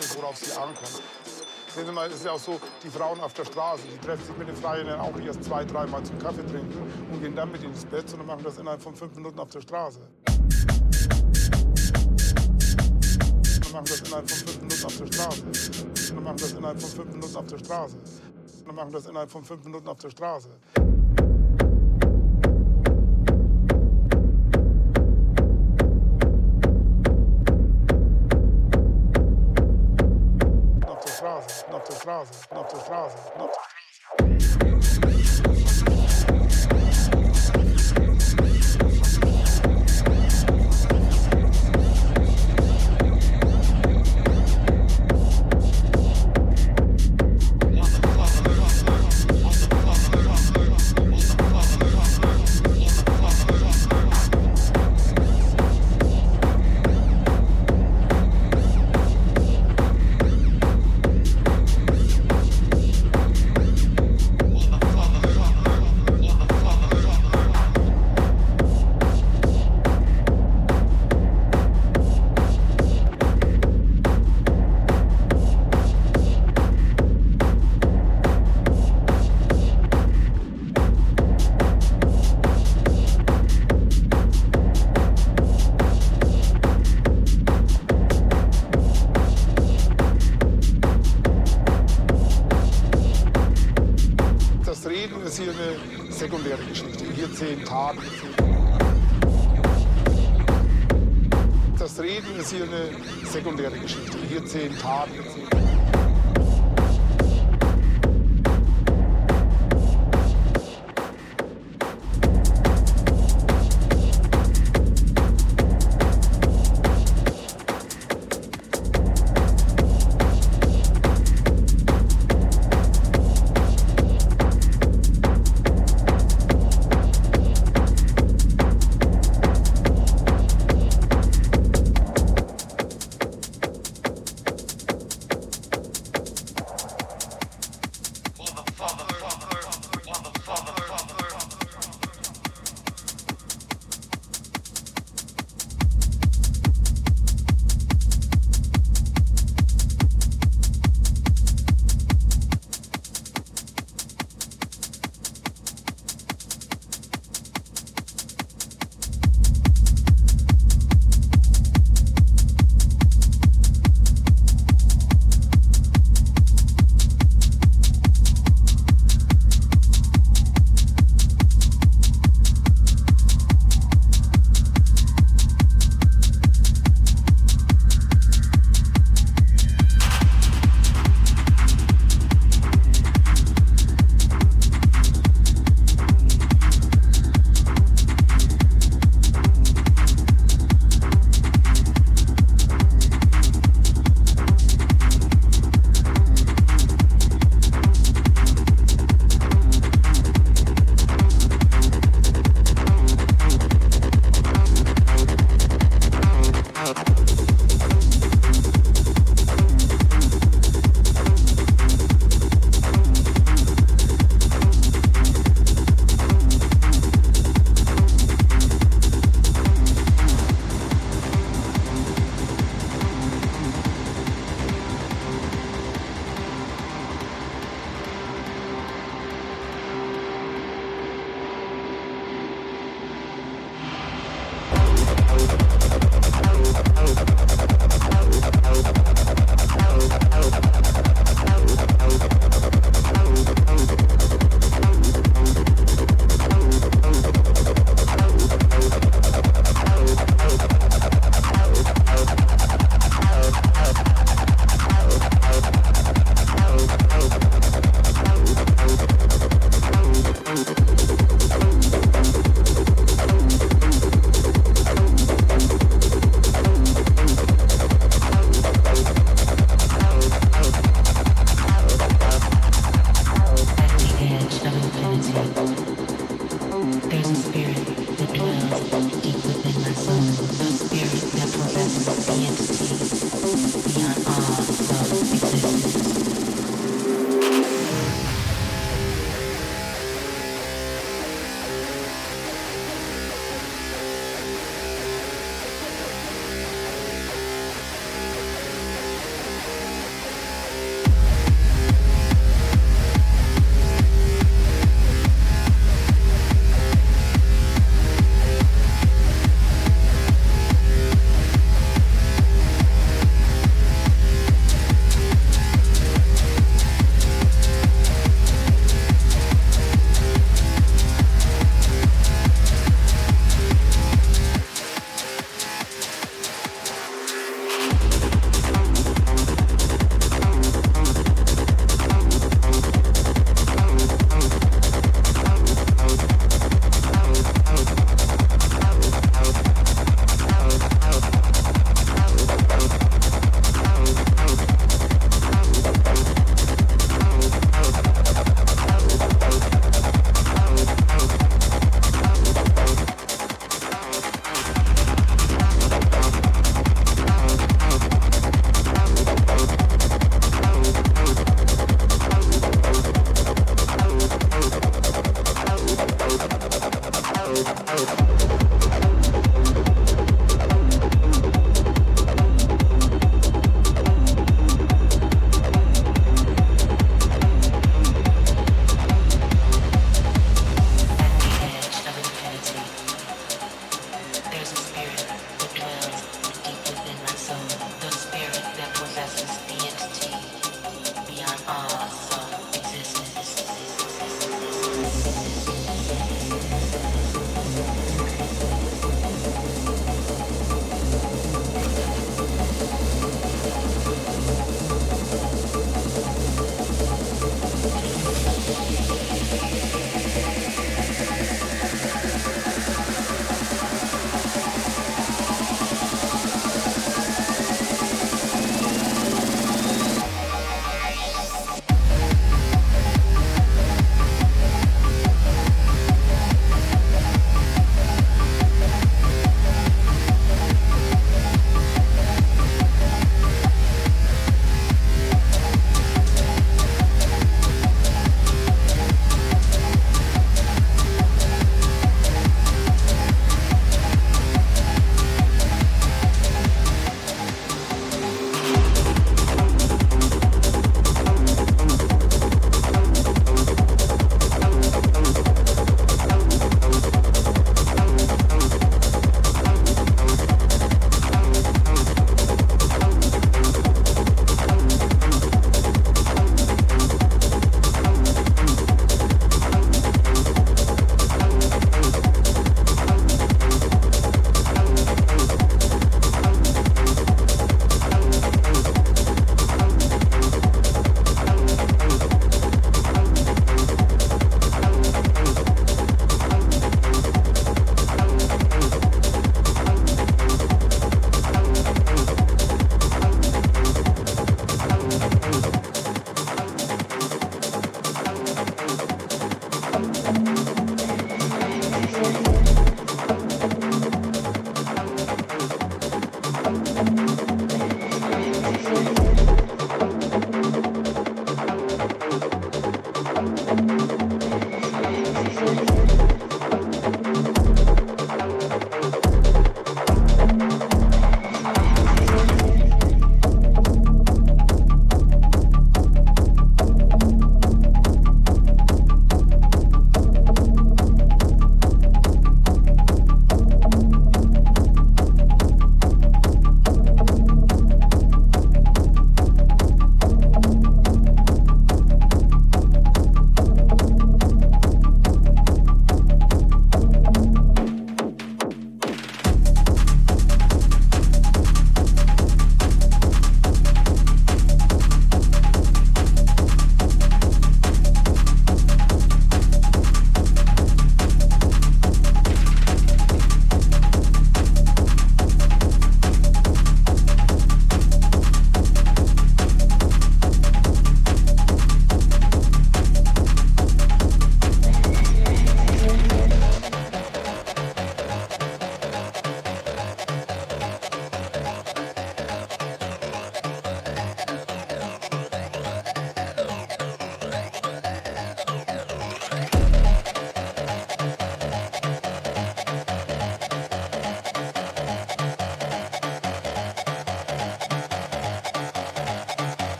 ist, worauf es hier ankommt. Sehen Sie mal, es ist ja auch so, die Frauen auf der Straße, die treffen sich mit den Freien auch erst zwei, dreimal zum Kaffee trinken und gehen dann mit ins Bett, sondern machen das innerhalb von fünf Minuten auf der Straße. Und machen das innerhalb von fünf Minuten auf der Straße. Und machen das innerhalb von fünf Minuten auf der Straße. Und machen das innerhalb von fünf Minuten auf der Straße. Straße, auf der Straße, auf der